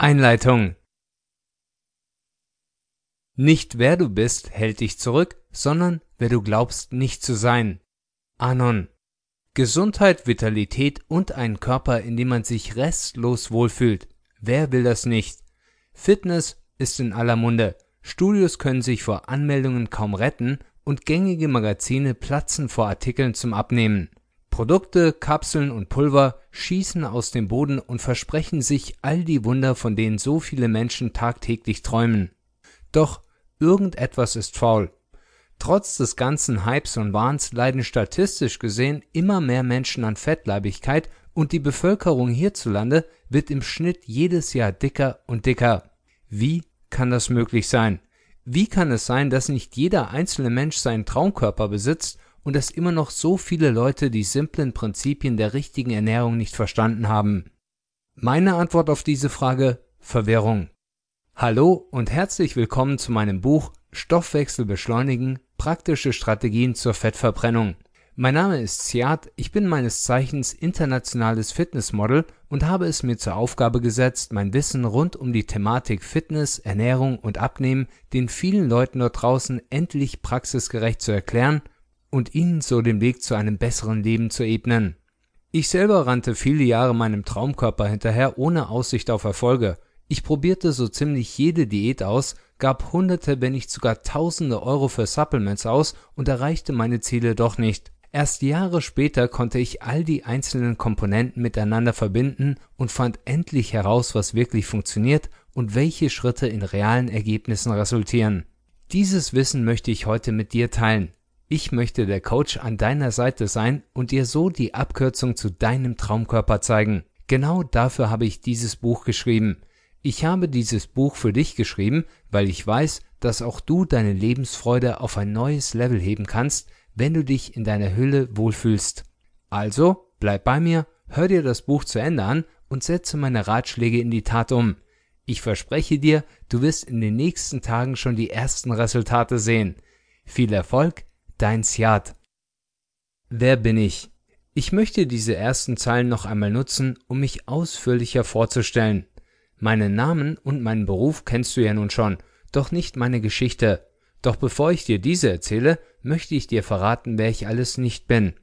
Einleitung Nicht wer du bist hält dich zurück, sondern wer du glaubst nicht zu sein. Anon Gesundheit, Vitalität und ein Körper, in dem man sich restlos wohlfühlt. Wer will das nicht? Fitness ist in aller Munde. Studios können sich vor Anmeldungen kaum retten und gängige Magazine platzen vor Artikeln zum Abnehmen. Produkte, Kapseln und Pulver schießen aus dem Boden und versprechen sich all die Wunder, von denen so viele Menschen tagtäglich träumen. Doch irgendetwas ist faul. Trotz des ganzen Hypes und Wahns leiden statistisch gesehen immer mehr Menschen an Fettleibigkeit und die Bevölkerung hierzulande wird im Schnitt jedes Jahr dicker und dicker. Wie kann das möglich sein? Wie kann es sein, dass nicht jeder einzelne Mensch seinen Traumkörper besitzt und dass immer noch so viele Leute die simplen Prinzipien der richtigen Ernährung nicht verstanden haben? Meine Antwort auf diese Frage Verwirrung. Hallo und herzlich willkommen zu meinem Buch Stoffwechsel beschleunigen, praktische Strategien zur Fettverbrennung. Mein Name ist Siad, ich bin meines Zeichens internationales Fitnessmodel und habe es mir zur Aufgabe gesetzt, mein Wissen rund um die Thematik Fitness, Ernährung und Abnehmen den vielen Leuten dort draußen endlich praxisgerecht zu erklären und ihnen so den Weg zu einem besseren Leben zu ebnen. Ich selber rannte viele Jahre meinem Traumkörper hinterher ohne Aussicht auf Erfolge. Ich probierte so ziemlich jede Diät aus, gab hunderte, wenn nicht sogar tausende Euro für Supplements aus und erreichte meine Ziele doch nicht. Erst Jahre später konnte ich all die einzelnen Komponenten miteinander verbinden und fand endlich heraus, was wirklich funktioniert und welche Schritte in realen Ergebnissen resultieren. Dieses Wissen möchte ich heute mit dir teilen. Ich möchte der Coach an deiner Seite sein und dir so die Abkürzung zu deinem Traumkörper zeigen. Genau dafür habe ich dieses Buch geschrieben. Ich habe dieses Buch für dich geschrieben, weil ich weiß, dass auch du deine Lebensfreude auf ein neues Level heben kannst, wenn du dich in deiner Hülle wohlfühlst. Also, bleib bei mir, hör dir das Buch zu Ende an und setze meine Ratschläge in die Tat um. Ich verspreche dir, du wirst in den nächsten Tagen schon die ersten Resultate sehen. Viel Erfolg, dein Siad. Wer bin ich? Ich möchte diese ersten Zeilen noch einmal nutzen, um mich ausführlicher vorzustellen. Meinen Namen und meinen Beruf kennst du ja nun schon, doch nicht meine Geschichte. Doch bevor ich dir diese erzähle, möchte ich dir verraten, wer ich alles nicht bin.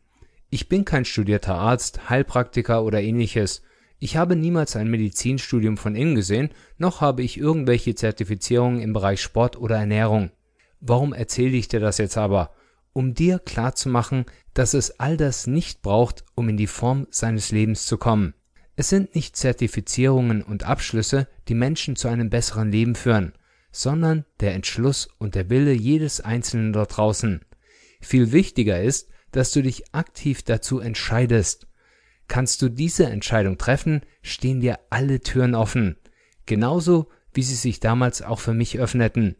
Ich bin kein studierter Arzt, Heilpraktiker oder ähnliches. Ich habe niemals ein Medizinstudium von innen gesehen, noch habe ich irgendwelche Zertifizierungen im Bereich Sport oder Ernährung. Warum erzähle ich dir das jetzt aber? Um dir klarzumachen, dass es all das nicht braucht, um in die Form seines Lebens zu kommen. Es sind nicht Zertifizierungen und Abschlüsse, die Menschen zu einem besseren Leben führen sondern der Entschluss und der Wille jedes Einzelnen dort draußen. Viel wichtiger ist, dass du dich aktiv dazu entscheidest. Kannst du diese Entscheidung treffen, stehen dir alle Türen offen, genauso wie sie sich damals auch für mich öffneten.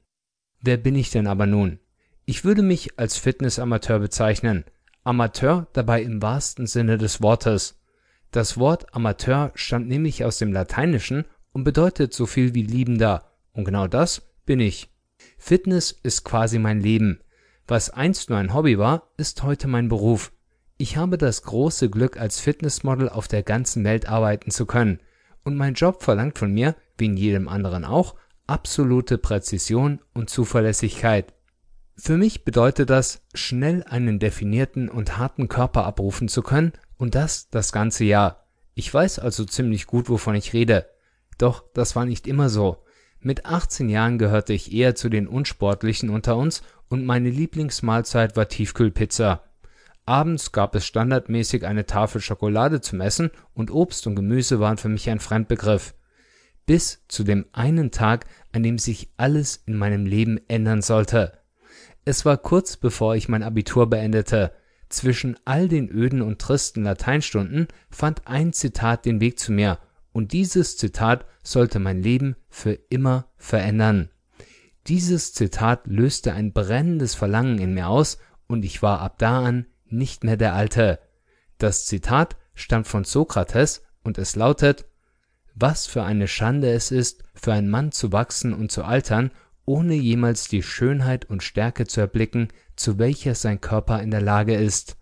Wer bin ich denn aber nun? Ich würde mich als Fitnessamateur bezeichnen. Amateur dabei im wahrsten Sinne des Wortes. Das Wort Amateur stammt nämlich aus dem Lateinischen und bedeutet so viel wie Liebender und genau das bin ich. Fitness ist quasi mein Leben. Was einst nur ein Hobby war, ist heute mein Beruf. Ich habe das große Glück, als Fitnessmodel auf der ganzen Welt arbeiten zu können. Und mein Job verlangt von mir, wie in jedem anderen auch, absolute Präzision und Zuverlässigkeit. Für mich bedeutet das, schnell einen definierten und harten Körper abrufen zu können und das das ganze Jahr. Ich weiß also ziemlich gut, wovon ich rede. Doch das war nicht immer so. Mit 18 Jahren gehörte ich eher zu den Unsportlichen unter uns und meine Lieblingsmahlzeit war Tiefkühlpizza. Abends gab es standardmäßig eine Tafel Schokolade zum Essen und Obst und Gemüse waren für mich ein Fremdbegriff. Bis zu dem einen Tag, an dem sich alles in meinem Leben ändern sollte. Es war kurz bevor ich mein Abitur beendete. Zwischen all den öden und tristen Lateinstunden fand ein Zitat den Weg zu mir und dieses Zitat sollte mein Leben für immer verändern. Dieses Zitat löste ein brennendes Verlangen in mir aus und ich war ab da an nicht mehr der Alte. Das Zitat stammt von Sokrates und es lautet Was für eine Schande es ist, für einen Mann zu wachsen und zu altern, ohne jemals die Schönheit und Stärke zu erblicken, zu welcher sein Körper in der Lage ist.